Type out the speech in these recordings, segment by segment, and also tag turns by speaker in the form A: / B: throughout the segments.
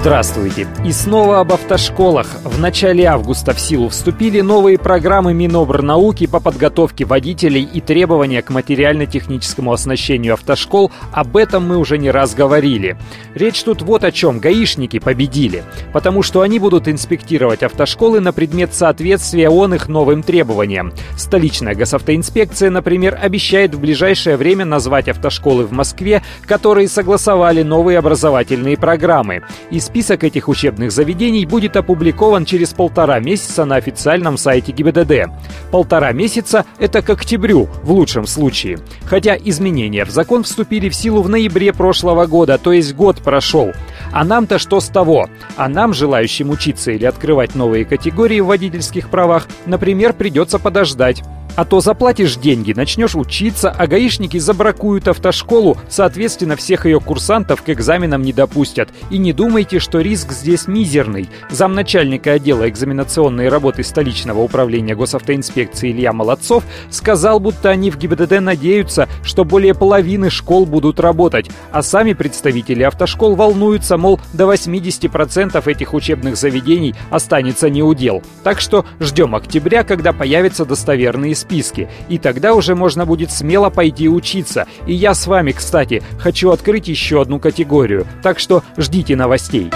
A: Здравствуйте! И снова об автошколах. В начале августа в силу вступили новые программы Минобрнауки по подготовке водителей и требования к материально-техническому оснащению автошкол. Об этом мы уже не раз говорили. Речь тут вот о чем. Гаишники победили. Потому что они будут инспектировать автошколы на предмет соответствия он их новым требованиям. Столичная госавтоинспекция, например, обещает в ближайшее время назвать автошколы в Москве, которые согласовали новые образовательные программы. И список этих учебных заведений будет опубликован через полтора месяца на официальном сайте ГИБДД. Полтора месяца – это к октябрю, в лучшем случае. Хотя изменения в закон вступили в силу в ноябре прошлого года, то есть год прошел. А нам-то что с того? А нам, желающим учиться или открывать новые категории в водительских правах, например, придется подождать. А то заплатишь деньги, начнешь учиться, а гаишники забракуют автошколу, соответственно, всех ее курсантов к экзаменам не допустят. И не думайте, что риск здесь мизерный. Замначальника отдела экзаменационной работы столичного управления госавтоинспекции Илья Молодцов сказал, будто они в ГИБДД надеются, что более половины школ будут работать, а сами представители автошкол волнуются, мол, до 80% этих учебных заведений останется неудел. Так что ждем октября, когда появятся достоверные списки и тогда уже можно будет смело пойти учиться. И я с вами, кстати, хочу открыть еще одну категорию, так что ждите новостей.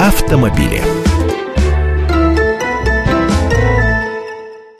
B: Автомобили.